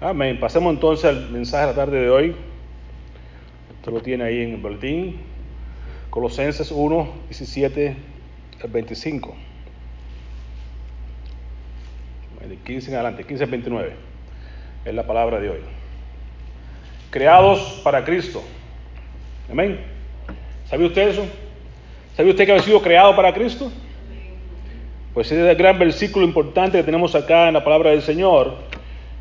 Amén. Pasemos entonces al mensaje de la tarde de hoy. Esto lo tiene ahí en el boletín. Colosenses 1, 17 al 25. De 15 en adelante, 15 al 29. Es la palabra de hoy. Creados para Cristo. Amén. ¿Sabe usted eso? ¿Sabe usted que ha sido creado para Cristo? Pues es el gran versículo importante que tenemos acá en la palabra del Señor.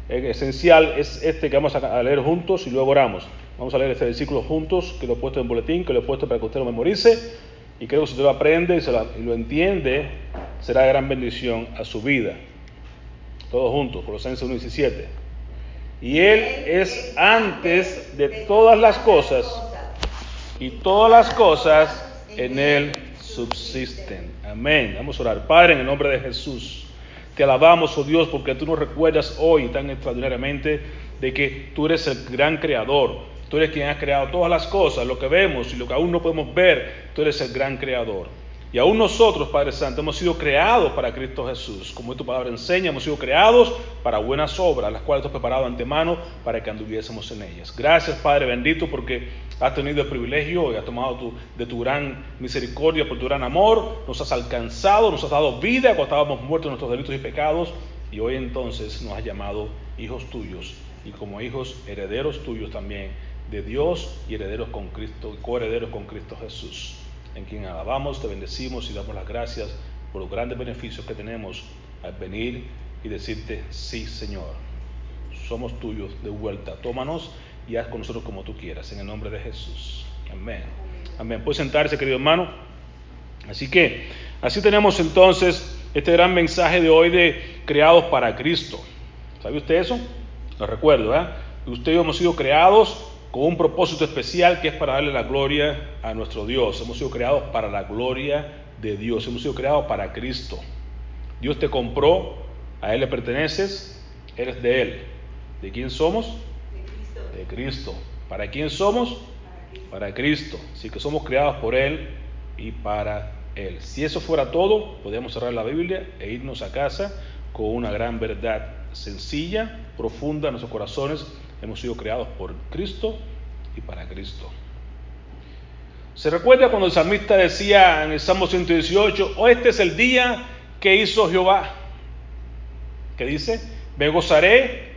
Esencial es este que vamos a leer juntos y luego oramos. Vamos a leer este versículo juntos, que lo he puesto en boletín, que lo he puesto para que usted lo memorice. Y creo que si usted lo aprende y, lo, entiende, será gran bendición a su vida. Todos juntos, Colosenses 1.17. Y Él es antes de todas las cosas, y todas las cosas en Él subsisten. Amén. Vamos a orar. Padre, en el nombre de Jesús, te alabamos, oh Dios, porque tú nos recuerdas hoy tan extraordinariamente de que tú eres el gran creador. Tú eres quien ha creado todas las cosas, lo que vemos y lo que aún no podemos ver, tú eres el gran creador. Y aún nosotros, Padre Santo, hemos sido creados para Cristo Jesús. Como tu palabra enseña, hemos sido creados para buenas obras, las cuales tú has preparado antemano para que anduviésemos en ellas. Gracias, Padre bendito, porque has tenido el privilegio y has tomado de tu gran misericordia, por tu gran amor. Nos has alcanzado, nos has dado vida cuando estábamos muertos en nuestros delitos y pecados. Y hoy entonces nos has llamado hijos tuyos y como hijos herederos tuyos también de Dios y herederos con Cristo, coherederos con Cristo Jesús en quien alabamos, te bendecimos y damos las gracias por los grandes beneficios que tenemos al venir y decirte, sí Señor, somos tuyos de vuelta, tómanos y haz con nosotros como tú quieras, en el nombre de Jesús. Amén. Amén. Puede sentarse, querido hermano. Así que, así tenemos entonces este gran mensaje de hoy de creados para Cristo. ¿Sabe usted eso? Lo recuerdo, ¿eh? Usted y hemos sido creados con un propósito especial que es para darle la gloria a nuestro Dios. Hemos sido creados para la gloria de Dios, hemos sido creados para Cristo. Dios te compró, a Él le perteneces, eres de Él. ¿De quién somos? De Cristo. De Cristo. ¿Para quién somos? Para Cristo. Así que somos creados por Él y para Él. Si eso fuera todo, podríamos cerrar la Biblia e irnos a casa con una gran verdad sencilla, profunda en nuestros corazones Hemos sido creados por Cristo y para Cristo. ¿Se recuerda cuando el salmista decía en el Salmo 118, oh, este es el día que hizo Jehová? Que dice, me gozaré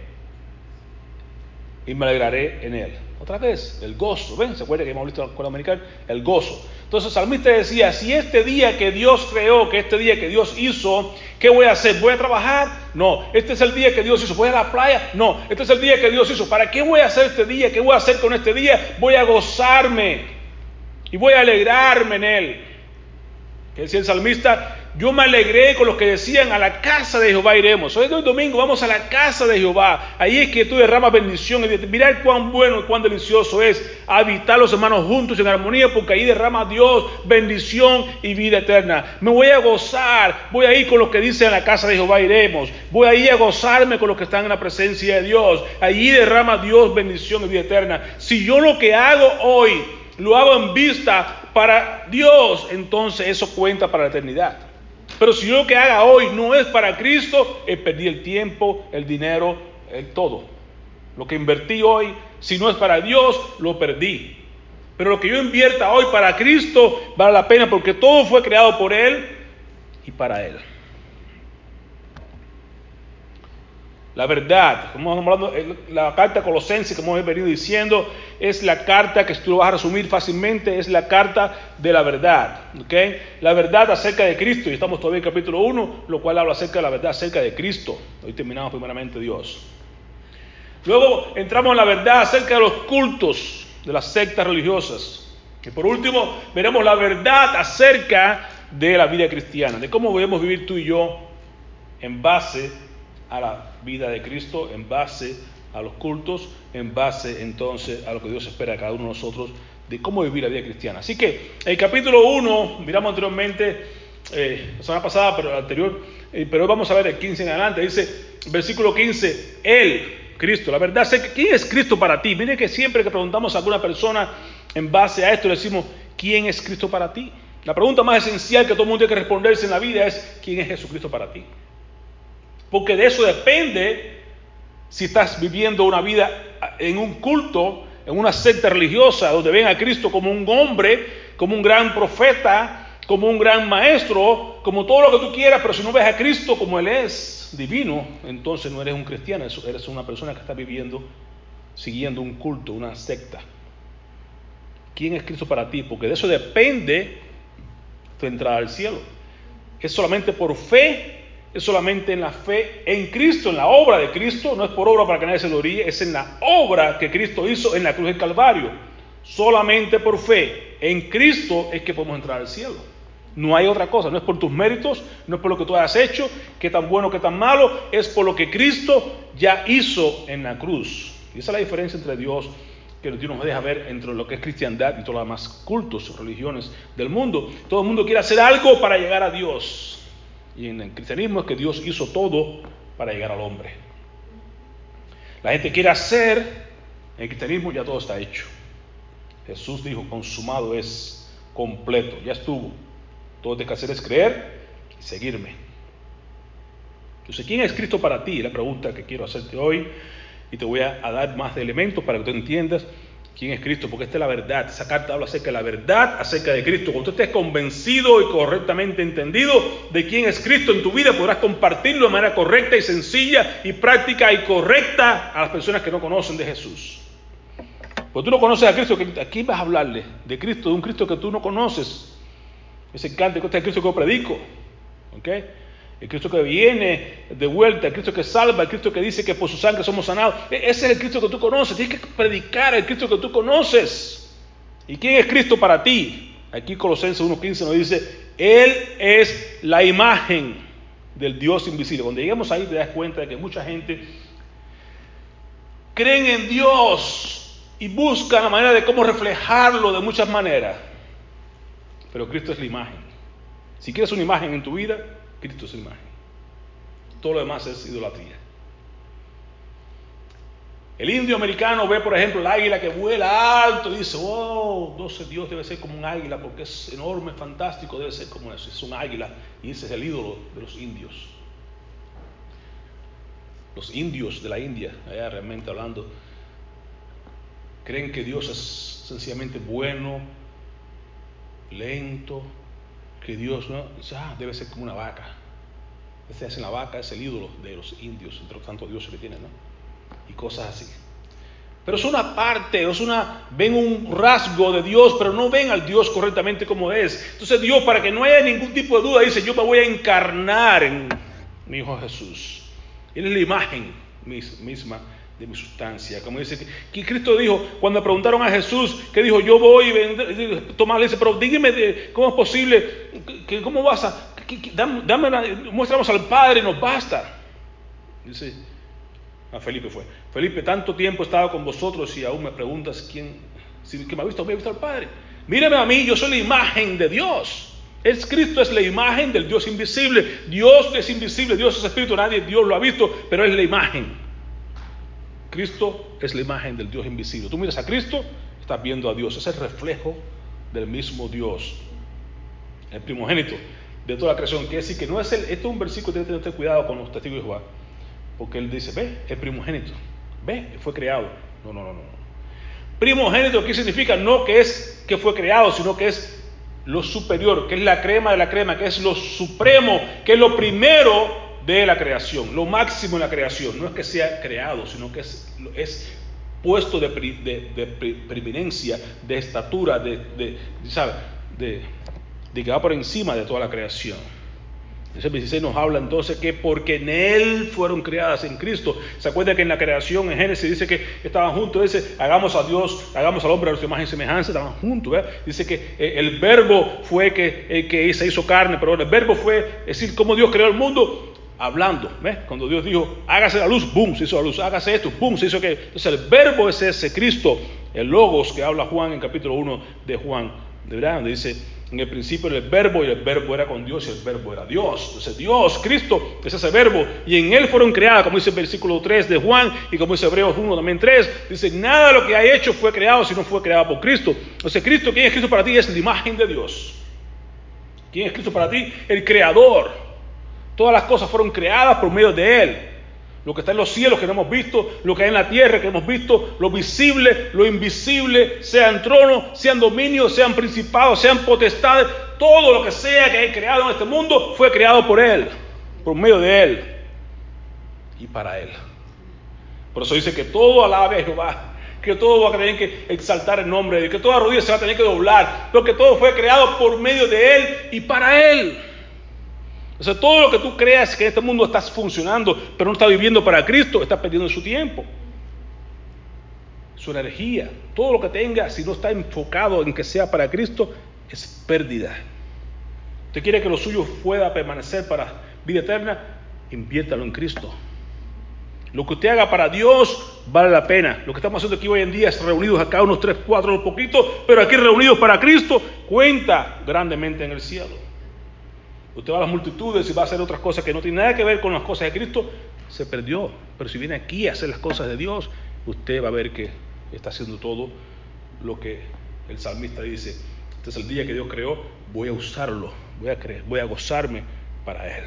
y me alegraré en él. Otra vez, el gozo. ¿Ven? ¿Se acuerda que hemos visto escuela americana? El gozo. Entonces el salmista decía, si este día que Dios creó, que este día que Dios hizo, ¿qué voy a hacer? ¿Voy a trabajar? No. Este es el día que Dios hizo. ¿Voy a la playa? No. Este es el día que Dios hizo. ¿Para qué voy a hacer este día? ¿Qué voy a hacer con este día? Voy a gozarme y voy a alegrarme en él. Que decía el salmista, yo me alegré con los que decían a la casa de Jehová iremos. Hoy es domingo, vamos a la casa de Jehová. Ahí es que tú derramas bendición. Y mirar cuán bueno y cuán delicioso es habitar los hermanos juntos en armonía, porque ahí derrama Dios bendición y vida eterna. Me voy a gozar, voy a ir con los que dicen a la casa de Jehová iremos. Voy a ir a gozarme con los que están en la presencia de Dios. Allí derrama Dios bendición y vida eterna. Si yo lo que hago hoy lo hago en vista para Dios, entonces eso cuenta para la eternidad. Pero si yo lo que haga hoy no es para Cristo, he perdido el tiempo, el dinero, el todo. Lo que invertí hoy, si no es para Dios, lo perdí. Pero lo que yo invierta hoy para Cristo vale la pena porque todo fue creado por Él y para Él. La verdad, como estamos hablando, la carta colosense, como hemos venido diciendo, es la carta que tú vas a resumir fácilmente, es la carta de la verdad. ¿okay? La verdad acerca de Cristo, y estamos todavía en capítulo 1, lo cual habla acerca de la verdad acerca de Cristo. Hoy terminamos primeramente Dios. Luego entramos en la verdad acerca de los cultos de las sectas religiosas. Y por último, veremos la verdad acerca de la vida cristiana, de cómo debemos vivir tú y yo en base a la vida de Cristo, en base a los cultos, en base entonces a lo que Dios espera de cada uno de nosotros, de cómo vivir la vida cristiana. Así que el capítulo 1, miramos anteriormente, eh, la semana pasada, pero anterior, eh, pero hoy vamos a ver el 15 en adelante, dice, versículo 15, Él, Cristo, la verdad, ¿quién es Cristo para ti? Mire que siempre que preguntamos a alguna persona en base a esto, le decimos, ¿quién es Cristo para ti? La pregunta más esencial que todo el mundo tiene que responderse en la vida es, ¿quién es Jesucristo para ti? Porque de eso depende si estás viviendo una vida en un culto, en una secta religiosa, donde ven a Cristo como un hombre, como un gran profeta, como un gran maestro, como todo lo que tú quieras, pero si no ves a Cristo como Él es divino, entonces no eres un cristiano, eres una persona que está viviendo, siguiendo un culto, una secta. ¿Quién es Cristo para ti? Porque de eso depende tu entrada al cielo. Es solamente por fe es solamente en la fe en Cristo, en la obra de Cristo, no es por obra para que nadie se lo oríe, es en la obra que Cristo hizo en la cruz del Calvario. Solamente por fe en Cristo es que podemos entrar al cielo. No hay otra cosa, no es por tus méritos, no es por lo que tú has hecho, que tan bueno, que tan malo, es por lo que Cristo ya hizo en la cruz. Y esa es la diferencia entre Dios, que Dios nos deja ver entre lo que es cristiandad y todos los demás cultos, religiones del mundo. Todo el mundo quiere hacer algo para llegar a Dios. Y en el cristianismo es que Dios hizo todo para llegar al hombre. La gente quiere hacer, en el cristianismo ya todo está hecho. Jesús dijo, consumado es, completo, ya estuvo. Todo lo que hay que hacer es creer y seguirme. Entonces, ¿quién es Cristo para ti? La pregunta que quiero hacerte hoy. Y te voy a, a dar más elementos para que tú entiendas quién es Cristo, porque esta es la verdad. Esa carta habla acerca de la verdad, acerca de Cristo. Cuando tú estés convencido y correctamente entendido de quién es Cristo en tu vida, podrás compartirlo de manera correcta y sencilla y práctica y correcta a las personas que no conocen de Jesús. Pues tú no conoces a Cristo, aquí vas a hablarle de Cristo, de un Cristo que tú no conoces. Ese cante, este es el Cristo que yo predico. ¿okay? El Cristo que viene de vuelta, el Cristo que salva, el Cristo que dice que por su sangre somos sanados. E, ese es el Cristo que tú conoces. Tienes que predicar el Cristo que tú conoces. ¿Y quién es Cristo para ti? Aquí Colosenses 1.15 nos dice, Él es la imagen del Dios invisible. Cuando lleguemos ahí te das cuenta de que mucha gente creen en Dios y buscan la manera de cómo reflejarlo de muchas maneras. Pero Cristo es la imagen. Si quieres una imagen en tu vida, Cristo es imagen. Todo lo demás es idolatría. El indio americano ve, por ejemplo, el águila que vuela alto y dice, oh, entonces Dios debe ser como un águila porque es enorme, fantástico, debe ser como eso, es un águila y ese es el ídolo de los indios. Los indios de la India, allá realmente hablando, creen que Dios es sencillamente bueno, lento, que Dios no, ah, debe ser como una vaca. Ese es la vaca, es el ídolo de los indios, entre los tantos dioses que tienen, ¿no? Y cosas así. Pero es una parte, es una, ven un rasgo de Dios, pero no ven al Dios correctamente como es. Entonces Dios, para que no haya ningún tipo de duda, dice, yo me voy a encarnar en mi Hijo Jesús. Él es la imagen misma de mi sustancia. Como dice que, Cristo dijo, cuando preguntaron a Jesús, que dijo, yo voy, y Tomás le dice, pero dígame cómo es posible, que, cómo vas a, dame, dame muéstranos al Padre, nos basta. Dice, a Felipe fue, Felipe, tanto tiempo he estado con vosotros y aún me preguntas quién, si que me ha visto, me ha visto al Padre. Mírame a mí, yo soy la imagen de Dios. Es Cristo es la imagen del Dios invisible. Dios es invisible, Dios es espíritu, nadie Dios lo ha visto, pero es la imagen. Cristo es la imagen del Dios invisible. Tú miras a Cristo, estás viendo a Dios. Es el reflejo del mismo Dios. El primogénito de toda la creación. Quiere decir que no es el. Esto es un versículo que tiene que tener cuidado con los testigos de Jehová. Porque él dice: Ve, el primogénito. Ve, fue creado. No, no, no, no. Primogénito, ¿qué significa? No que es que fue creado, sino que es lo superior, que es la crema de la crema, que es lo supremo, que es lo primero de la creación, lo máximo en la creación. No es que sea creado, sino que es, es puesto de, preeminencia, de estatura, de, de, de, de que va por encima de toda la creación. Ese 16 nos habla entonces que porque en Él fueron creadas en Cristo. ¿Se acuerda que en la creación, en Génesis, dice que estaban juntos? Dice, hagamos a Dios, hagamos al hombre a nuestra imagen y semejanza, estaban juntos. Dice que eh, el verbo fue que, eh, que se hizo carne, pero el verbo fue, es decir, cómo Dios creó el mundo hablando. ¿ves? Cuando Dios dijo, hágase la luz, boom, se hizo la luz, hágase esto, boom, se hizo que. Entonces el verbo es ese Cristo, el logos que habla Juan en capítulo 1 de Juan, de verdad, donde dice, en el principio era el verbo y el verbo era con Dios y el verbo era Dios. Entonces Dios, Cristo, es ese verbo y en él fueron creadas, como dice el versículo 3 de Juan y como dice Hebreos 1 también 3, dice, nada de lo que hay hecho fue creado si no fue creado por Cristo. Entonces Cristo, ¿quién es Cristo para ti? Es la imagen de Dios. ¿Quién es Cristo para ti? El creador. Todas las cosas fueron creadas por medio de Él. Lo que está en los cielos que no hemos visto, lo que hay en la tierra que hemos visto, lo visible, lo invisible, sean tronos, sean dominios, sean principados, sean potestades, todo lo que sea que hay creado en este mundo fue creado por Él, por medio de Él y para Él. Por eso dice que todo alabe a Jehová, que todo va a tener que exaltar el nombre de Dios, que toda rodilla se va a tener que doblar, porque todo fue creado por medio de Él y para Él. O sea, todo lo que tú creas que en este mundo estás funcionando, pero no estás viviendo para Cristo, estás perdiendo su tiempo, su energía. Todo lo que tenga, si no está enfocado en que sea para Cristo, es pérdida. Usted quiere que lo suyo pueda permanecer para vida eterna, inviértalo en Cristo. Lo que usted haga para Dios vale la pena. Lo que estamos haciendo aquí hoy en día es reunidos acá unos tres, cuatro, unos poquitos, pero aquí reunidos para Cristo cuenta grandemente en el cielo. Usted va a las multitudes y va a hacer otras cosas que no tienen nada que ver con las cosas de Cristo, se perdió. Pero si viene aquí a hacer las cosas de Dios, usted va a ver que está haciendo todo lo que el salmista dice. Este es el día que Dios creó, voy a usarlo, voy a creer, voy a gozarme para Él.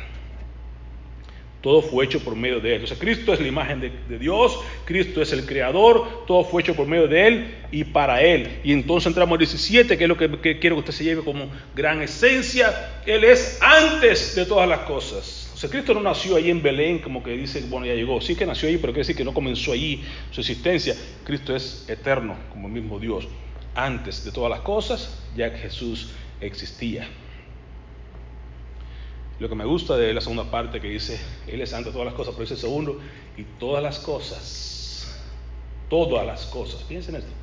Todo fue hecho por medio de Él. Entonces Cristo es la imagen de, Dios, Cristo es el creador, todo fue hecho por medio de Él y para Él. Y entonces entramos al 17, que es lo que, quiero que usted se lleve como gran esencia. Él es antes de todas las cosas. O sea, Cristo no nació ahí en Belén, como que dice, bueno, ya llegó. Sí que nació ahí, pero quiere decir que no comenzó allí su existencia. Cristo es eterno, como el mismo Dios. Antes de todas las cosas, ya que Jesús existía. Lo que me gusta de la segunda parte que dice, Él es santo de todas las cosas, pero dice segundo, y todas las cosas, todas las cosas, piensen esto,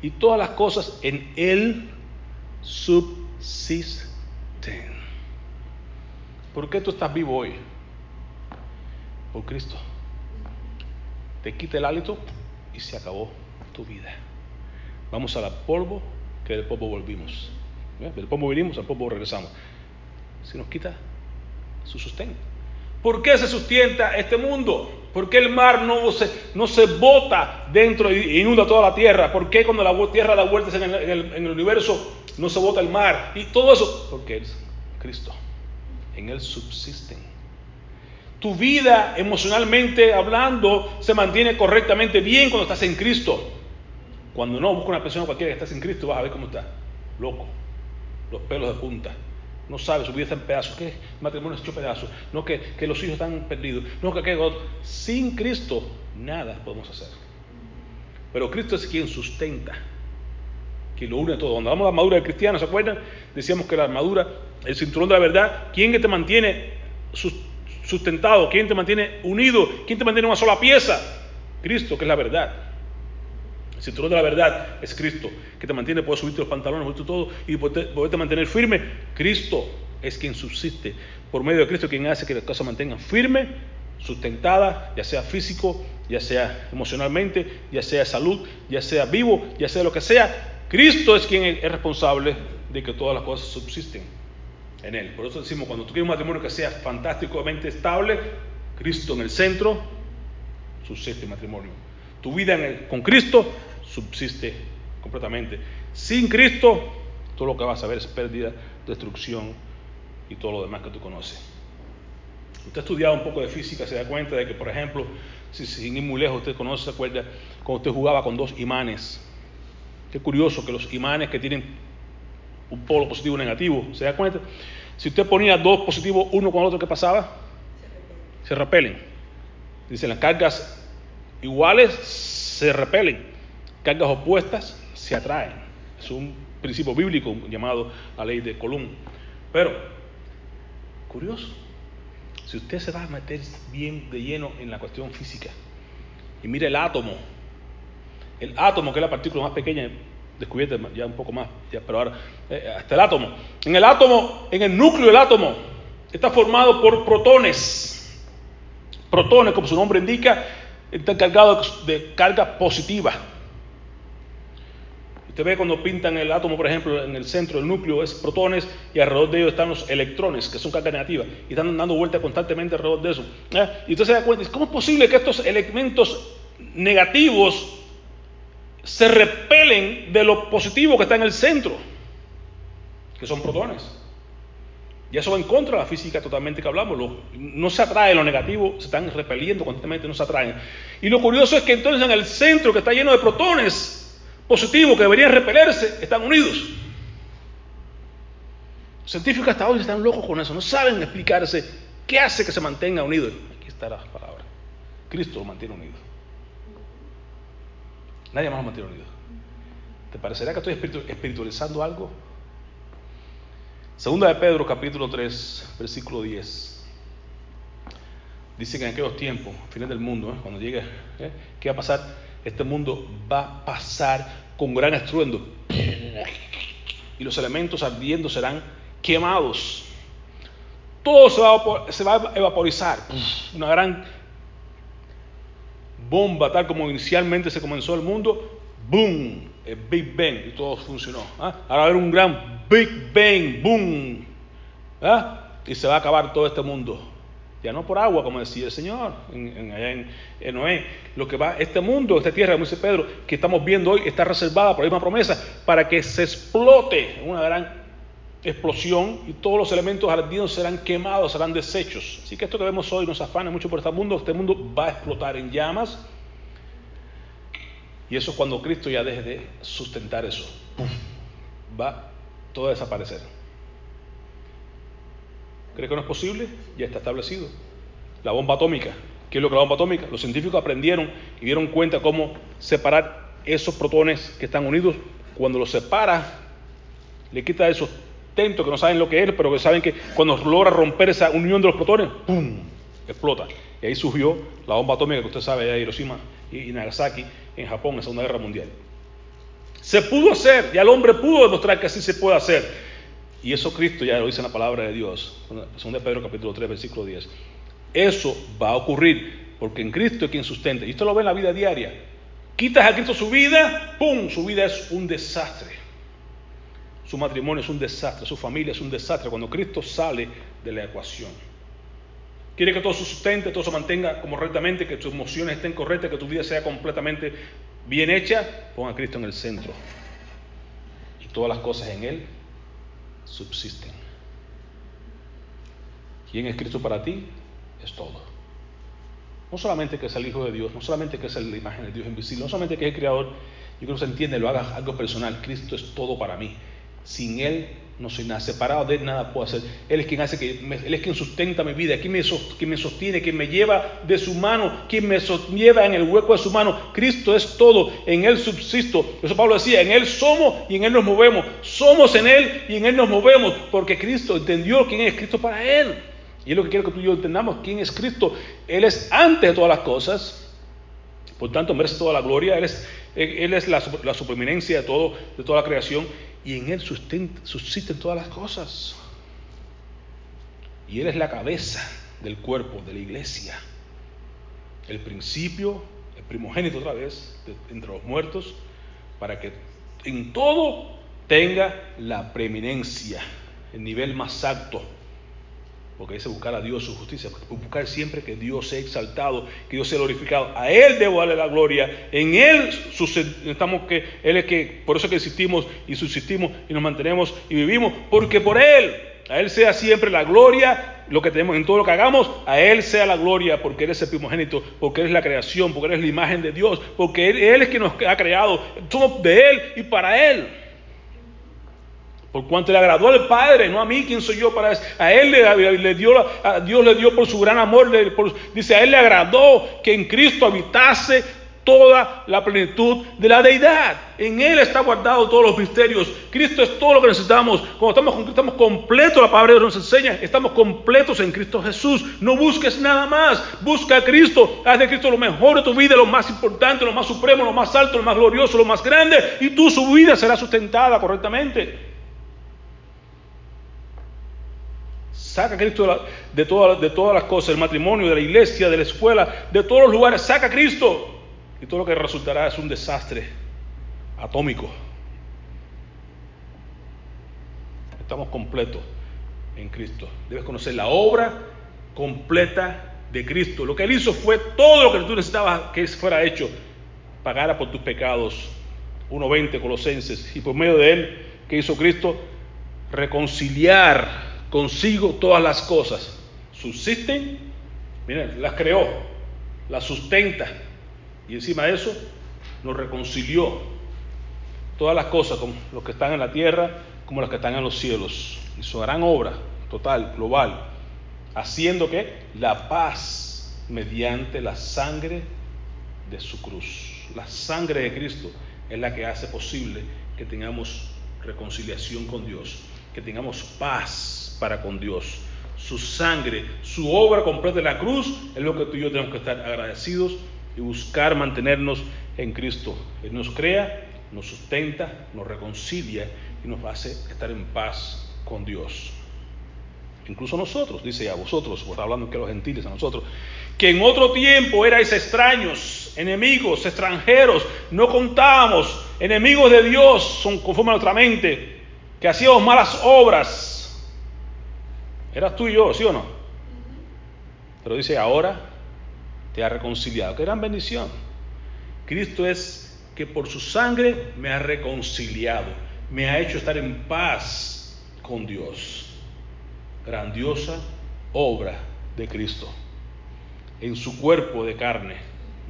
y todas las cosas en Él subsisten. ¿Por qué tú estás vivo hoy? Por Cristo. Te quita el hálito y se acabó tu vida. Vamos al polvo, que del polvo volvimos. Del polvo vinimos, al polvo regresamos se nos quita su sustento. ¿Por qué se sustenta este mundo? ¿Por qué el mar no se, no se bota dentro e inunda toda la tierra? ¿Por qué cuando la tierra da vueltas en el, universo no se bota el mar? Y todo eso, porque es Cristo. En Él subsisten. Tu vida emocionalmente hablando se mantiene correctamente bien cuando estás en Cristo. Cuando no, busca una persona cualquiera que estás en Cristo, vas a ver cómo está. Loco. Los pelos de punta no sabe, su vida está en pedazos, que el matrimonio es hecho pedazos, no que, los hijos están perdidos, no que, que sin Cristo nada podemos hacer. Pero Cristo es quien sustenta, quien lo une todo. Cuando hablamos de la armadura de cristiano, ¿se acuerdan? Decíamos que la armadura, el cinturón de la verdad, ¿quién te mantiene sustentado? ¿Quién te mantiene unido? ¿Quién te mantiene una sola pieza? Cristo, que es la verdad. El cinturón de la verdad es Cristo, que te mantiene, puedes subirte los pantalones, subirte todo y poderte mantener firme. Cristo es quien subsiste. Por medio de Cristo, quien hace que las cosas mantengan firme, sustentada, ya sea físico, ya sea emocionalmente, ya sea salud, ya sea vivo, ya sea lo que sea. Cristo es quien es responsable de que todas las cosas subsisten en Él. Por eso decimos, cuando tú quieres un matrimonio que sea fantásticamente estable, Cristo en el centro, subsiste el matrimonio. Tu vida con Cristo subsiste completamente. Sin Cristo, todo lo que vas a ver es pérdida, destrucción y todo lo demás que tú conoces. Usted ha estudiado un poco de física, se da cuenta de que, por ejemplo, si sin ir muy lejos, usted conoce, se acuerda, cuando usted jugaba con dos imanes. Qué curioso que los imanes que tienen un polo positivo y negativo, ¿se da cuenta? Si usted ponía dos positivos uno con el otro, ¿qué pasaba? Se repelen. Dicen las cargas iguales se repelen cargas opuestas se atraen. Es un principio bíblico llamado la ley de Column. Pero, curioso, si usted se va a meter bien de lleno en la cuestión física y mire el átomo, el átomo que es la partícula más pequeña descubierta ya un poco más, pero ahora eh, hasta el átomo. En el átomo, en el núcleo del átomo, está formado por protones. Protones, como su nombre indica, están cargados de carga positiva. Usted ve cuando pintan el átomo, por ejemplo, en el centro del núcleo es protones y alrededor de ellos están los electrones, que son carga negativa, y están dando vuelta constantemente alrededor de eso. Y usted se da cuenta, ¿cómo es posible que estos elementos negativos se repelen de lo positivo que está en el centro? Que son protones. Y eso va en contra de la física totalmente que hablamos. no se atrae lo negativo, se están repeliendo constantemente, no se atraen. Y lo curioso es que entonces en el centro que está lleno de protones positivos que deberían repelerse, están unidos. Los científicos hasta hoy están locos con eso, no saben explicarse qué hace que se mantenga unido. Aquí está la palabra. Cristo lo mantiene unido. Nadie más lo mantiene unido. ¿Te parecerá que estoy espiritualizando algo? Segunda de Pedro, capítulo 3, versículo 10. Dice que en aquellos tiempos, final del mundo, ¿eh? cuando llegue, ¿eh? ¿qué va a pasar? Este mundo va a pasar con gran estruendo. Y los elementos ardiendo serán quemados. Todo se va, a evaporizar. Una gran bomba, tal como inicialmente se comenzó el mundo. ¡Boom! El Big Bang. Y todo funcionó. ¿ah? Ahora va a haber un gran Big Bang, boom, y se va a acabar todo este mundo. Ya no por agua, como decía el Señor en, en, Noé. Lo que va, este mundo, esta tierra, como dice Pedro, que estamos viendo hoy, está reservada por la misma promesa para que se explote una gran explosión y todos los elementos ardidos serán quemados, serán desechos. Así que esto que vemos hoy nos afana mucho por este mundo. Este mundo va a explotar en llamas. Y eso es cuando Cristo ya deje de sustentar eso. Va todo a desaparecer. ¿Cree que no es posible? Ya está establecido. La bomba atómica. ¿Qué es lo que es la bomba atómica? Los científicos aprendieron y dieron cuenta cómo separar esos protones que están unidos. Cuando los separa, le quita esos tentos que no saben lo que es, pero que saben que cuando logra romper esa unión de los protones, ¡pum! explota. Y ahí surgió la bomba atómica que usted sabe de Hiroshima y Nagasaki en Japón en la Segunda Guerra Mundial. Se pudo hacer, y el hombre pudo demostrar que así se puede hacer. Y eso Cristo ya lo dice en la palabra de Dios, de Pedro capítulo 3, versículo 10. Eso va a ocurrir, porque en Cristo es quien sustenta. Y esto lo ve en la vida diaria. Quitas a Cristo su vida, ¡pum! Su vida es un desastre. Su matrimonio es un desastre, su familia es un desastre cuando Cristo sale de la ecuación. Quiere que todo se sustente, todo se mantenga correctamente, que tus emociones estén correctas, que tu vida sea completamente bien hecha, pon a Cristo en el centro. Y todas las cosas en Él subsisten. ¿Quién es Cristo para ti? Es todo. No solamente que es el Hijo de Dios, no solamente que es la imagen de Dios invisible, no solamente que es el Creador, yo creo que se entiende, lo haga algo personal. Cristo es todo para mí. Sin Él no soy nada, separado de Él nada puedo hacer. Él es quien hace que, Él es quien sustenta mi vida, quien me, quien me sostiene, quien me lleva de su mano, quien me lleva en el hueco de su mano. Cristo es todo, en Él subsisto. Eso Pablo decía, en Él somos y en Él nos movemos. Somos en Él y en Él nos movemos, porque Cristo entendió quién es Cristo para Él. Y es lo que quiero que tú y yo entendamos, quién es Cristo. Él es antes de todas las cosas, por tanto merece toda la gloria, Él es, él es la, la de, todo, de toda la creación y en Él subsisten todas las cosas. Y Él es la cabeza del cuerpo de la iglesia. El principio, el primogénito otra vez, entre los muertos, para que en todo tenga la preeminencia, el nivel más alto porque dice buscar a Dios su justicia, buscar siempre que Dios sea exaltado, que Dios sea glorificado. A Él debo darle la gloria, en Él estamos que Él es que, por eso que existimos y subsistimos y nos mantenemos y vivimos, porque por Él, a Él sea siempre la gloria, lo que tenemos en todo lo que hagamos, a Él sea la gloria, porque Él es el primogénito, porque Él es la creación, porque Él es la imagen de Dios, porque Él, él es quien nos ha creado, somos de Él y para Él. Por cuanto le agradó al Padre, no a mí, ¿quién soy yo para? A Él le, dio, Dios le dio por su gran amor, dice, a Él le agradó que en Cristo habitase toda la plenitud de la deidad. En Él está guardado todos los misterios. Cristo es todo lo que necesitamos. Cuando estamos con estamos completos, la palabra de Dios nos enseña, estamos completos en Cristo Jesús. No busques nada más. Busca a Cristo. Haz de Cristo lo mejor de tu vida, lo más importante, lo más supremo, lo más alto, lo más glorioso, lo más grande. Y tu su vida será sustentada correctamente. Saca a Cristo de, todas, las cosas, del matrimonio, de la iglesia, de la escuela, de todos los lugares. Saca a Cristo. Y todo lo que resultará es un desastre atómico. Estamos completos en Cristo. Debes conocer la obra completa de Cristo. Lo que Él hizo fue todo lo que tú necesitabas que fuera hecho. Pagara por tus pecados. 1.20 Colosenses. Y por medio de Él, que hizo Cristo, reconciliar consigo todas las cosas. Subsisten, miren, las creó, las sustenta y encima de eso nos reconcilió todas las cosas, como los que están en la tierra como las que están en los cielos. Y su gran obra total, global, haciendo que la paz mediante la sangre de su cruz. La sangre de Cristo es la que hace posible que tengamos reconciliación con Dios, que tengamos paz para con Dios. Su sangre, su obra completa en la cruz es lo que tú y yo tenemos que estar agradecidos y buscar mantenernos en Cristo. Él nos crea, nos sustenta, nos reconcilia y nos hace estar en paz con Dios. Incluso nosotros, dice a vosotros, está hablando que los gentiles, a nosotros, que en otro tiempo erais extraños, enemigos, extranjeros, no contábamos, enemigos de Dios, son conforme a nuestra mente, que hacíamos malas obras. Eras tú y yo, ¿sí o no? Pero dice, ahora te ha reconciliado. Qué gran bendición. Cristo es que por su sangre me ha reconciliado, me ha hecho estar en paz con Dios. Grandiosa obra de Cristo en su cuerpo de carne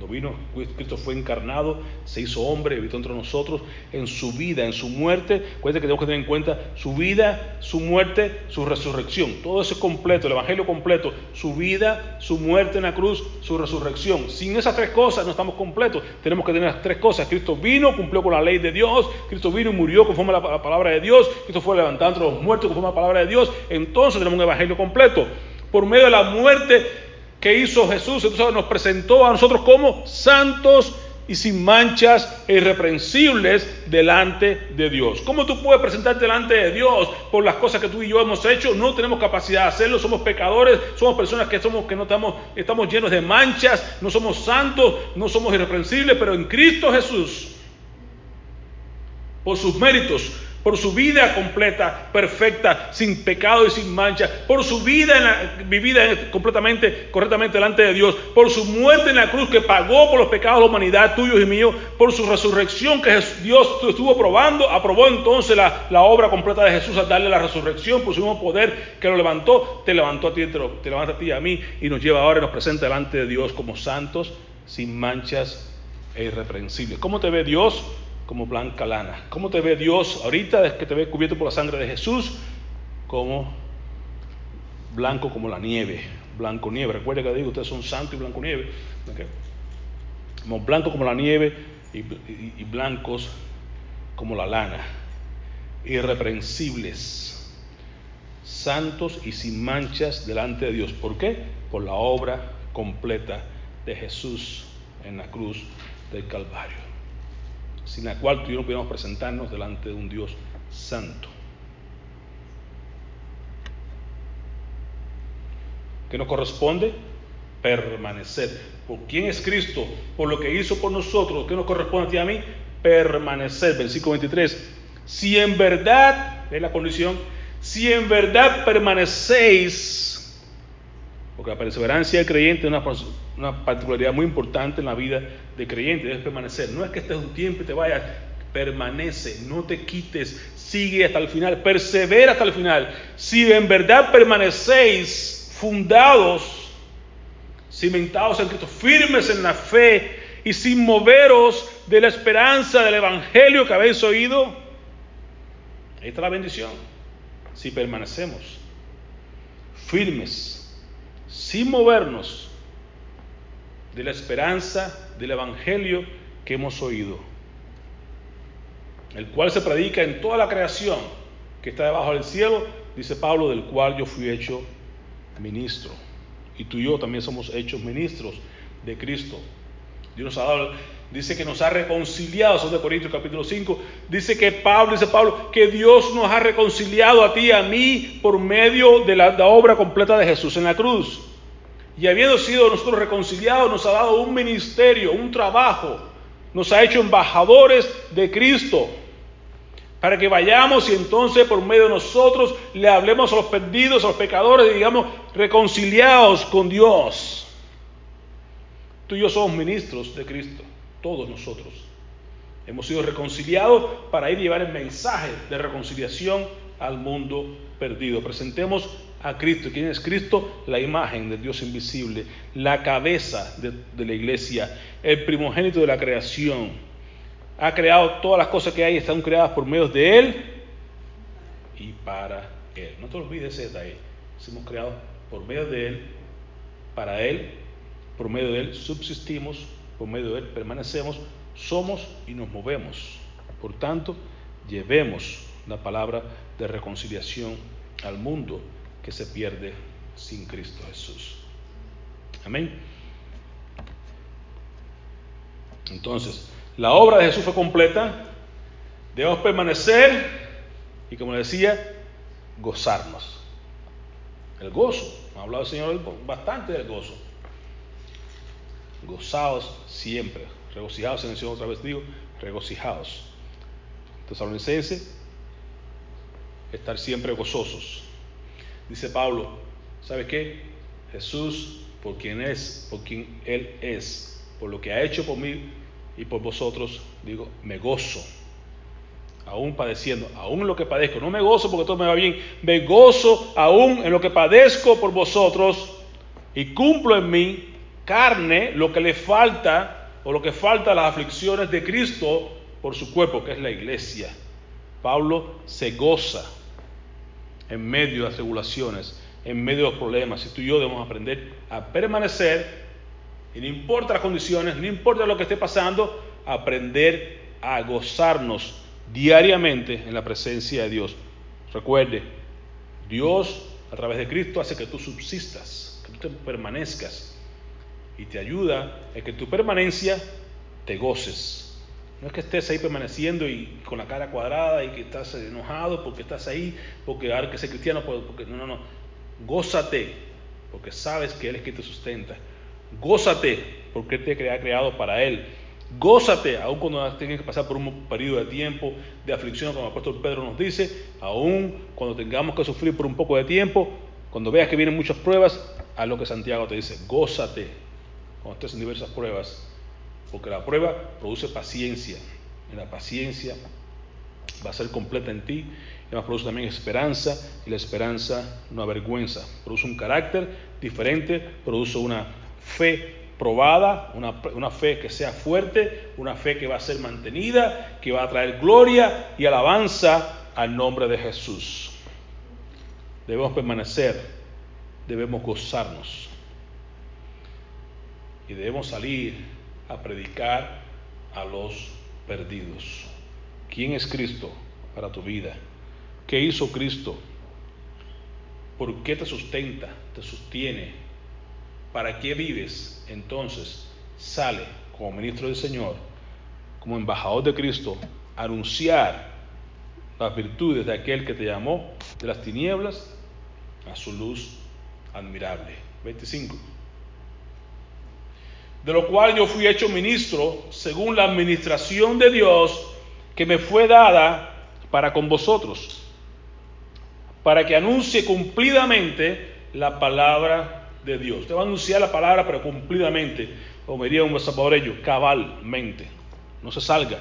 no vino, Cristo fue encarnado, se hizo hombre, habitó entre nosotros, en su vida, en su muerte. Cuenta que tenemos que tener en cuenta su vida, su muerte, su resurrección. Todo eso es completo, el Evangelio completo. Su vida, su muerte en la cruz, su resurrección. Sin esas tres cosas no estamos completos. Tenemos que tener las tres cosas. Cristo vino, cumplió con la ley de Dios. Cristo vino y murió conforme a la palabra de Dios. Cristo fue levantado entre los muertos conforme a la palabra de Dios. Entonces tenemos un Evangelio completo. Por medio de la muerte que hizo Jesús, entonces nos presentó a nosotros como santos y sin manchas e irreprensibles delante de Dios. ¿Cómo tú puedes presentarte delante de Dios por las cosas que tú y yo hemos hecho? No tenemos capacidad de hacerlo, somos pecadores, somos personas que somos que no estamos estamos llenos de manchas, no somos santos, no somos irreprensibles, pero en Cristo Jesús por sus méritos por su vida completa, perfecta, sin pecado y sin mancha, por su vida vivida completamente, correctamente delante de Dios, por su muerte en la cruz que pagó por los pecados de la humanidad, tuyos y míos, por su resurrección que Dios estuvo probando, aprobó entonces la, obra completa de Jesús al darle la resurrección, por su mismo poder que lo levantó, te levantó a ti, te, te levanta a ti y a mí y nos lleva ahora y nos presenta delante de Dios como santos, sin manchas e irreprensibles. ¿Cómo te ve Dios? Como blanca lana. ¿Cómo te ve Dios ahorita que te ve cubierto por la sangre de Jesús? Como blanco como la nieve, blanco nieve. Recuerda que digo, ustedes son santos y blanco nieve. Blanco como la nieve y, blancos como la lana. Irreprensibles, santos y sin manchas delante de Dios. ¿Por qué? Por la obra completa de Jesús en la cruz del Calvario sin la cual tú y yo no pudiéramos presentarnos delante de un Dios santo. ¿Qué nos corresponde? Permanecer. ¿Por quién es Cristo? Por lo que hizo por nosotros. ¿Qué nos corresponde a ti y a mí? Permanecer. Versículo 23. Si en verdad, es la condición, si en verdad permanecéis porque la perseverancia del creyente es una, particularidad muy importante en la vida de creyente, debes permanecer. No es que estés un tiempo y te vayas, permanece, no te quites, sigue hasta el final, persevera hasta el final. Si en verdad permanecéis fundados, cimentados en Cristo, firmes en la fe y sin moveros de la esperanza del Evangelio que habéis oído, ahí está la bendición. Si permanecemos firmes sin movernos de la esperanza del Evangelio que hemos oído, el cual se predica en toda la creación que está debajo del cielo, dice Pablo, del cual yo fui hecho ministro. Y tú y yo también somos hechos ministros de Cristo. Dios nos ha dado, dice que nos ha reconciliado, 2 Corintios capítulo 5, dice que Pablo, dice Pablo, que Dios nos ha reconciliado a ti y a mí por medio de la, obra completa de Jesús en la cruz. Y habiendo sido nosotros reconciliados, nos ha dado un ministerio, un trabajo, nos ha hecho embajadores de Cristo, para que vayamos y entonces por medio de nosotros le hablemos a los perdidos, a los pecadores, y digamos, reconciliados con Dios. Tú y yo somos ministros de Cristo, todos nosotros. Hemos sido reconciliados para ir a llevar el mensaje de reconciliación al mundo perdido. Presentemos a Cristo. ¿Quién es Cristo? La imagen del Dios invisible, la cabeza de, la iglesia, el primogénito de la creación. Ha creado todas las cosas que hay, están creadas por medio de Él y para Él. No te olvides ese detalle. Somos creados por medio de Él, para Él, por medio de Él subsistimos, por medio de Él permanecemos, somos y nos movemos. Por tanto, llevemos la palabra de reconciliación al mundo que se pierde sin Cristo Jesús. Amén. Entonces, la obra de Jesús fue completa. Debemos permanecer y, como decía, gozarnos. El gozo. Ha hablado el Señor bastante del gozo. Gozados siempre. Regocijados en el Señor otra vez digo, regocijados. Tesalonicense, estar siempre gozosos. Dice Pablo, ¿sabe qué? Jesús, por quien es, por quien Él es, por lo que ha hecho por mí y por vosotros, digo, me gozo. Aún padeciendo, aún en lo que padezco. No me gozo porque todo me va bien, me gozo aún en lo que padezco por vosotros y cumplo en mi carne lo que le falta o lo que falta a las aflicciones de Cristo por su cuerpo, que es la iglesia. Pablo se goza en medio de las tribulaciones, en medio de los problemas. Y tú y yo debemos aprender a permanecer, y no importa las condiciones, no importa lo que esté pasando, aprender a gozarnos diariamente en la presencia de Dios. Recuerde, Dios a través de Cristo hace que tú subsistas, que tú te permanezcas y te ayuda a que tu permanencia te goces. No es que estés ahí permaneciendo y con la cara cuadrada y que estás enojado porque estás ahí, porque ahora que ser cristiano, pues, porque no, no, no. Gózate, porque sabes que Él es quien te sustenta. Gózate, porque Él te ha creado para Él. Gózate, aun cuando tengas que pasar por un periodo de tiempo de aflicción, como el apóstol Pedro nos dice, aun cuando tengamos que sufrir por un poco de tiempo, cuando veas que vienen muchas pruebas, haz lo que Santiago te dice, gózate cuando estés en diversas pruebas, porque la prueba produce paciencia. Y la paciencia va a ser completa en ti. Y además produce también esperanza. Y la esperanza no avergüenza. Produce un carácter diferente. Produce una fe probada. Una, una fe que sea fuerte. Una fe que va a ser mantenida. Que va a traer gloria y alabanza al nombre de Jesús. Debemos permanecer. Debemos gozarnos. Y debemos salir a predicar a los perdidos. ¿Quién es Cristo para tu vida? ¿Qué hizo Cristo? ¿Por qué te sustenta, te sostiene? ¿Para qué vives? Entonces sale como ministro del Señor, como embajador de Cristo, a anunciar las virtudes de aquel que te llamó de las tinieblas a su luz admirable. 25 de lo cual yo fui hecho ministro según la administración de Dios que me fue dada para con vosotros, para que anuncie cumplidamente la palabra de Dios. Usted va a anunciar la palabra, pero cumplidamente, como diría un ellos, cabalmente. No se salga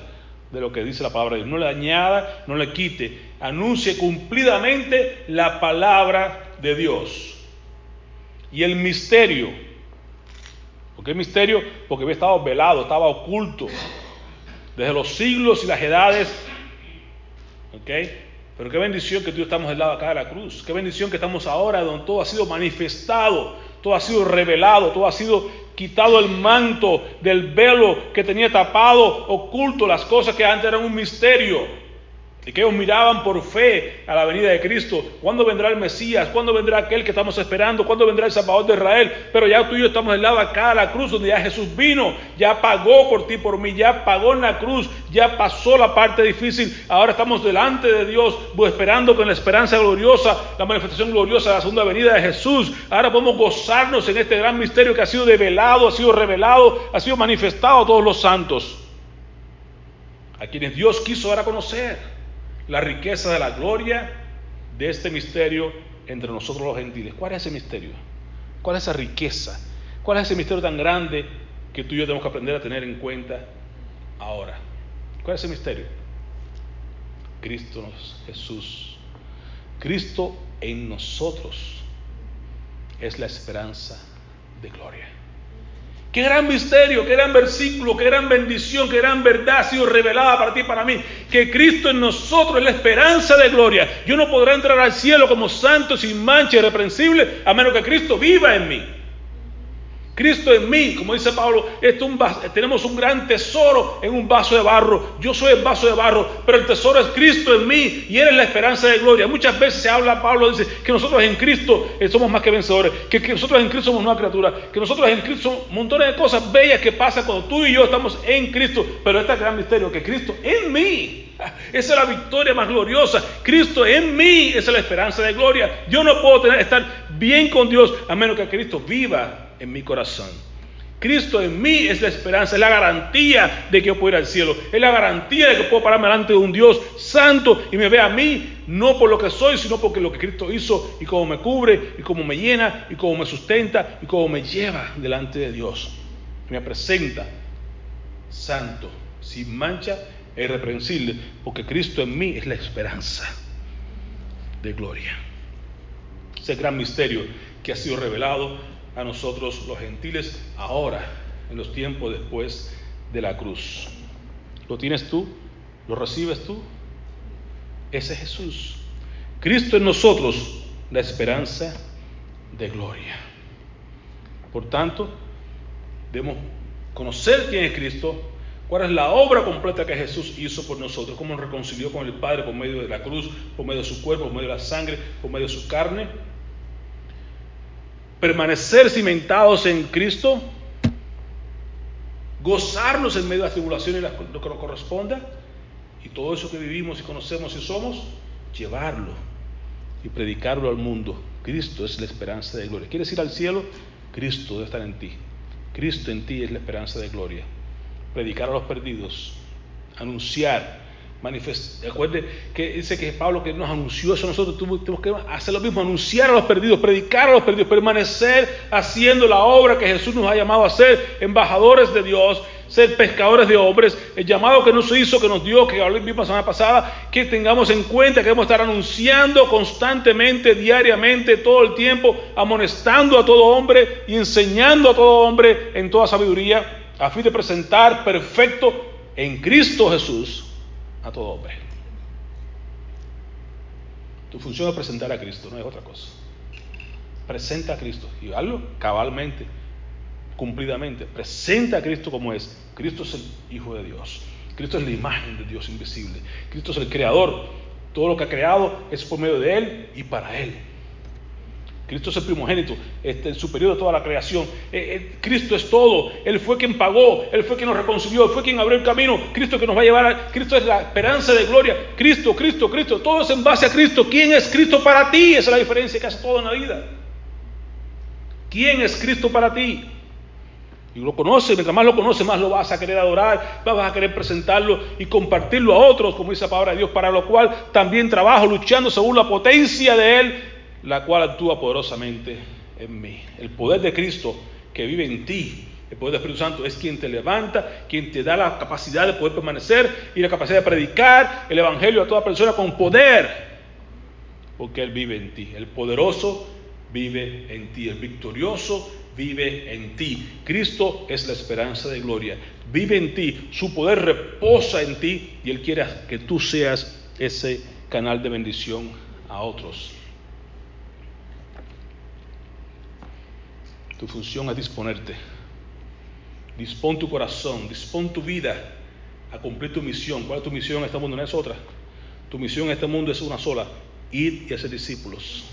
de lo que dice la palabra de Dios. No le añada, no le quite. Anuncie cumplidamente la palabra de Dios. Y el misterio ¿Por qué misterio? Porque había estado velado, estaba oculto desde los siglos y las edades. ¿Ok? Pero qué bendición que tú estamos del lado acá de la cruz. Qué bendición que estamos ahora donde todo ha sido manifestado, todo ha sido revelado, todo ha sido quitado el manto del velo que tenía tapado, oculto las cosas que antes eran un misterio. Y que ellos miraban por fe a la venida de Cristo. ¿Cuándo vendrá el Mesías? ¿Cuándo vendrá aquel que estamos esperando? ¿Cuándo vendrá el Salvador de Israel? Pero ya tú y yo estamos del lado acá de la cruz, donde ya Jesús vino, ya pagó por ti, por mí, ya pagó en la cruz, ya pasó la parte difícil. Ahora estamos delante de Dios, esperando con la esperanza gloriosa, la manifestación gloriosa de la segunda venida de Jesús. Ahora podemos gozarnos en este gran misterio que ha sido develado, ha sido revelado, ha sido manifestado a todos los santos, a quienes Dios quiso dar a conocer la riqueza de la gloria de este misterio entre nosotros los gentiles. ¿Cuál es ese misterio? ¿Cuál es esa riqueza? ¿Cuál es ese misterio tan grande que tú y yo tenemos que aprender a tener en cuenta ahora? ¿Cuál es ese misterio? Cristo Jesús Cristo en nosotros es la esperanza de gloria. Qué gran misterio, qué gran versículo, qué gran bendición, qué gran verdad ha sido revelada para ti y para mí. Que Cristo en nosotros es la esperanza de gloria. Yo no podré entrar al cielo como santo, sin mancha, irreprensible, a menos que Cristo viva en mí. Cristo en mí, como dice Pablo, tenemos un gran tesoro en un vaso de barro. Yo soy el vaso de barro, pero el tesoro es Cristo en mí y Él es la esperanza de gloria. Muchas veces se habla, Pablo dice que nosotros en Cristo eh, somos más que vencedores, que, nosotros en Cristo somos nueva criatura, que nosotros en Cristo somos montones de cosas bellas que pasan cuando tú y yo estamos en Cristo. Pero este gran misterio, que Cristo en mí, es la victoria más gloriosa. Cristo en mí, es la esperanza de gloria. Yo no puedo tener, estar bien con Dios a menos que Cristo viva en mi corazón. Cristo en mí es la esperanza, es la garantía de que yo puedo ir al cielo, es la garantía de que puedo pararme delante de un Dios santo y me ve a mí, no por lo que soy, sino porque lo que Cristo hizo y cómo me cubre y cómo me llena y cómo me sustenta y cómo me lleva delante de Dios. Me presenta santo, sin mancha e irreprensible, porque Cristo en mí es la esperanza de gloria. Ese gran misterio que ha sido revelado a nosotros los gentiles ahora, en los tiempos después de la cruz. ¿Lo tienes tú? ¿Lo recibes tú? Ese es Jesús. Cristo en nosotros, la esperanza de gloria. Por tanto, debemos conocer quién es Cristo, cuál es la obra completa que Jesús hizo por nosotros, cómo nos reconcilió con el Padre por medio de la cruz, por medio de su cuerpo, por medio de la sangre, por medio de su carne permanecer cimentados en Cristo, gozarnos en medio de la tribulación y lo que nos corresponda, y todo eso que vivimos y conocemos y somos, llevarlo y predicarlo al mundo. Cristo es la esperanza de gloria. ¿Quieres ir al cielo? Cristo debe estar en ti. Cristo en ti es la esperanza de gloria. Predicar a los perdidos, anunciar Recuerde que dice que Pablo que nos anunció eso, nosotros tenemos que hacer lo mismo, anunciar a los perdidos, predicar a los perdidos, permanecer haciendo la obra que Jesús nos ha llamado a ser, embajadores de Dios, ser pescadores de hombres, el llamado que nos hizo, que nos dio, que hablé la semana pasada, que tengamos en cuenta que debemos estar anunciando constantemente, diariamente, todo el tiempo, amonestando a todo hombre y enseñando a todo hombre en toda sabiduría, a fin de presentar perfecto en Cristo Jesús a todo hombre. Tu función es presentar a Cristo, no es otra cosa. Presenta a Cristo y hazlo cabalmente, cumplidamente. Presenta a Cristo como es. Cristo es el Hijo de Dios. Cristo es la imagen de Dios invisible. Cristo es el Creador. Todo lo que ha creado es por medio de Él y para Él. Cristo es el primogénito, este, el superior de toda la creación. Eh, eh, Cristo es todo. Él fue quien pagó, Él fue quien nos reconcilió, Él fue quien abrió el camino. Cristo que nos va a llevar a Cristo es la esperanza de gloria. Cristo, Cristo, Cristo. Todo es en base a Cristo. ¿Quién es Cristo para ti? Esa es la diferencia que hace todo en la vida. ¿Quién es Cristo para ti? Y lo conoce, mientras más lo conoce, más lo vas a querer adorar, vas a querer presentarlo y compartirlo a otros, como dice la palabra de Dios, para lo cual también trabajo luchando según la potencia de Él la cual actúa poderosamente en mí. El poder de Cristo que vive en ti, el poder del Espíritu Santo, es quien te levanta, quien te da la capacidad de poder permanecer y la capacidad de predicar el Evangelio a toda persona con poder, porque Él vive en ti. El poderoso vive en ti, el victorioso vive en ti. Cristo es la esperanza de gloria, vive en ti, su poder reposa en ti y Él quiere que tú seas ese canal de bendición a otros. Tu función es disponerte. Dispón tu corazón, dispón tu vida a cumplir tu misión. ¿Cuál es tu misión en este mundo? No es otra. Tu misión en este mundo es una sola, ir y hacer discípulos.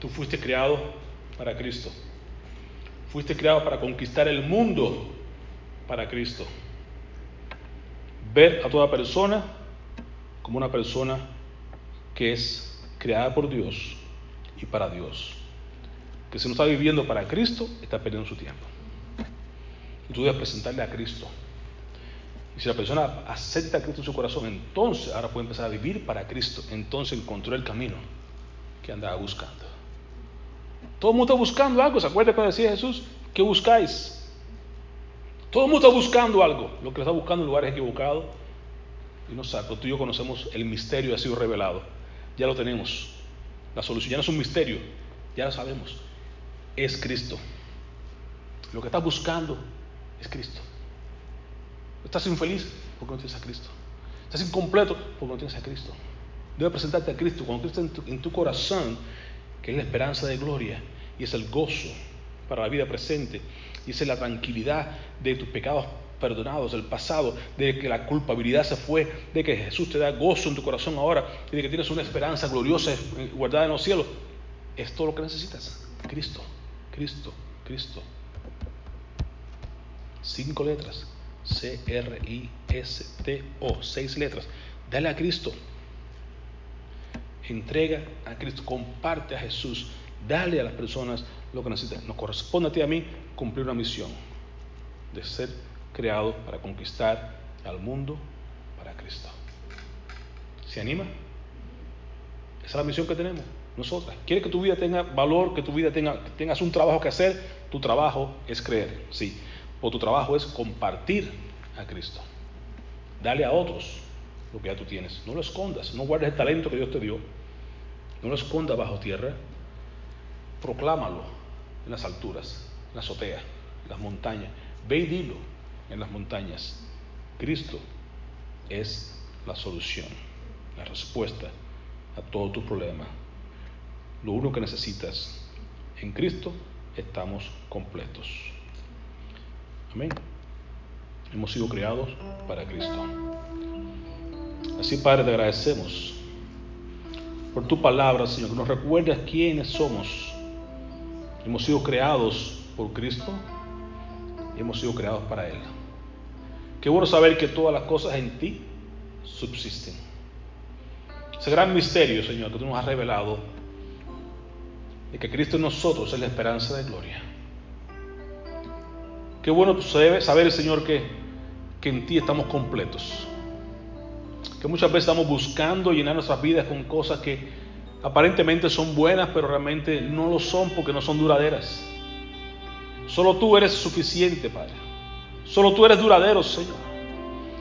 Tú fuiste creado para Cristo. Fuiste creado para conquistar el mundo para Cristo. Ver a toda persona como una persona que es creada por Dios y para Dios que si no está viviendo para Cristo, está perdiendo su tiempo. Y tú debes presentarle a Cristo. Y si la persona acepta a Cristo en su corazón, entonces ahora puede empezar a vivir para Cristo. Entonces encontró el camino que andaba buscando. Todo el mundo está buscando algo. ¿Se acuerda cuando decía Jesús? ¿Qué buscáis? Todo el mundo está buscando algo. Lo que está buscando en lugares equivocados. Y no sabe, tú y yo conocemos el misterio ha sido revelado ya lo tenemos. La solución ya no es un misterio, ya lo sabemos. Es Cristo. Lo que estás buscando es Cristo. Estás infeliz porque no tienes a Cristo. Estás incompleto porque no tienes a Cristo. Debes presentarte a Cristo con Cristo en tu, en tu corazón, que es la esperanza de gloria y es el gozo para la vida presente y es la tranquilidad de tus pecados perdonados del pasado, de que la culpabilidad se fue, de que Jesús te da gozo en tu corazón ahora y de que tienes una esperanza gloriosa guardada en los cielos. Es todo lo que necesitas. Cristo, Cristo, Cristo. Cinco letras. C-R-I-S-T-O. Seis letras. Dale a Cristo. Entrega a Cristo. Comparte a Jesús. Dale a las personas lo que necesitan. Nos corresponde a ti y a mí cumplir una misión de ser creado para conquistar al mundo para Cristo. ¿Se anima? Esa es la misión que tenemos nosotras. ¿Quieres que tu vida tenga valor, que tu vida tenga, tengas un trabajo que hacer? Tu trabajo es creer, sí. O tu trabajo es compartir a Cristo. Dale a otros lo que ya tú tienes. No lo escondas, no guardes el talento que Dios te dio. No lo escondas bajo tierra. Proclámalo en las alturas, en la azotea, en las montañas. Ve y dilo en las montañas. Cristo es la solución, la respuesta a todo tu problema. Lo único que necesitas, en Cristo estamos completos. Amén. Hemos sido creados para Cristo. Así, Padre, te agradecemos por tu palabra, Señor, que nos recuerdas quiénes somos. Hemos sido creados por Cristo y hemos sido creados para Él. Qué bueno saber que todas las cosas en ti subsisten. Ese gran misterio, Señor, que tú nos has revelado, de que Cristo en nosotros es la esperanza de gloria. Qué bueno saber, Señor, que, que en ti estamos completos. Que muchas veces estamos buscando llenar nuestras vidas con cosas que aparentemente son buenas, pero realmente no lo son porque no son duraderas. Solo tú eres suficiente, Padre. Solo tú eres duradero, Señor.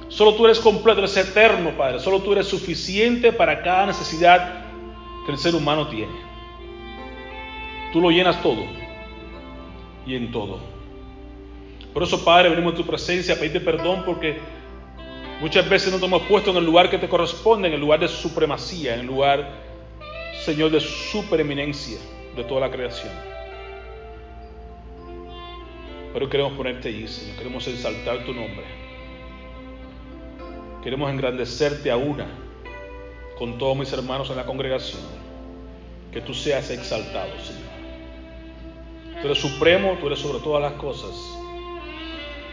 Solo tú eres completo, eres eterno, Padre. Solo tú eres suficiente para cada necesidad que el ser humano tiene. Tú lo llenas todo y en todo. Por eso, Padre, venimos a tu presencia a pedirte perdón porque muchas veces no te hemos puesto en el lugar que te corresponde, en el lugar de supremacía, en el lugar, Señor, de supereminencia de toda la creación. Pero queremos ponerte allí, Señor. Queremos exaltar tu nombre. Queremos engrandecerte a una con todos mis hermanos en la congregación. Que tú seas exaltado, Señor. Tú eres supremo, tú eres sobre todas las cosas.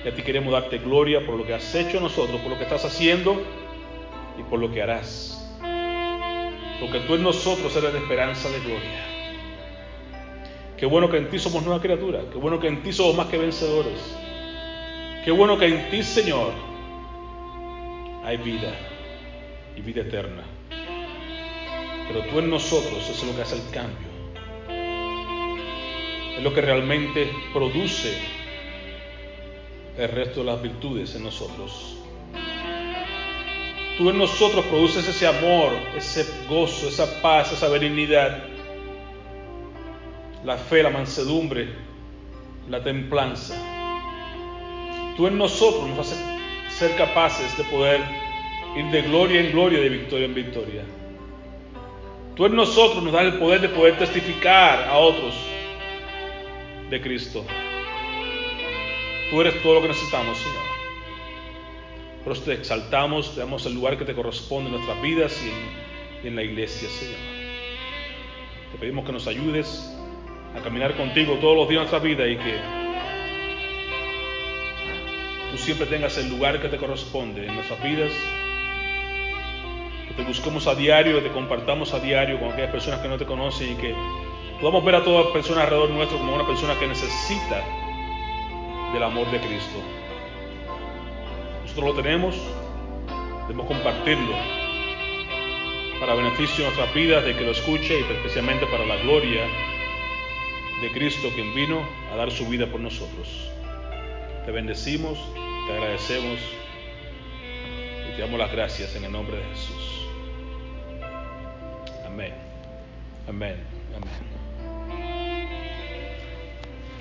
Y a ti queremos darte gloria por lo que has hecho nosotros, por lo que estás haciendo y por lo que harás. Porque tú en nosotros eres la esperanza de gloria. Qué bueno que en ti somos nueva criatura. Qué bueno que en ti somos más que vencedores. Qué bueno que en ti, Señor, hay vida y vida eterna. Pero tú en nosotros es lo que hace el cambio. Es lo que realmente produce el resto de las virtudes en nosotros. Tú en nosotros produces ese amor, ese gozo, esa paz, esa benignidad la fe, la mansedumbre, la templanza. Tú en nosotros nos haces ser capaces de poder ir de gloria en gloria, de victoria en victoria. Tú en nosotros nos das el poder de poder testificar a otros de Cristo. Tú eres todo lo que necesitamos, Señor. Por eso te exaltamos, te damos el lugar que te corresponde en nuestras vidas y en, la iglesia, Señor. Te pedimos que nos ayudes a caminar contigo todos los días de nuestra vida y que tú siempre tengas el lugar que te corresponde en nuestras vidas, que te busquemos a diario, que te compartamos a diario con aquellas personas que no te conocen y que podamos ver a todas las personas alrededor nuestro como una persona que necesita del amor de Cristo. Nosotros lo tenemos, debemos compartirlo para beneficio de nuestras vidas, de que lo escuche y especialmente para la gloria de Cristo quien vino a dar su vida por nosotros. Te bendecimos, te agradecemos y te damos las gracias en el nombre de Jesús. Amén. Amén. Amén.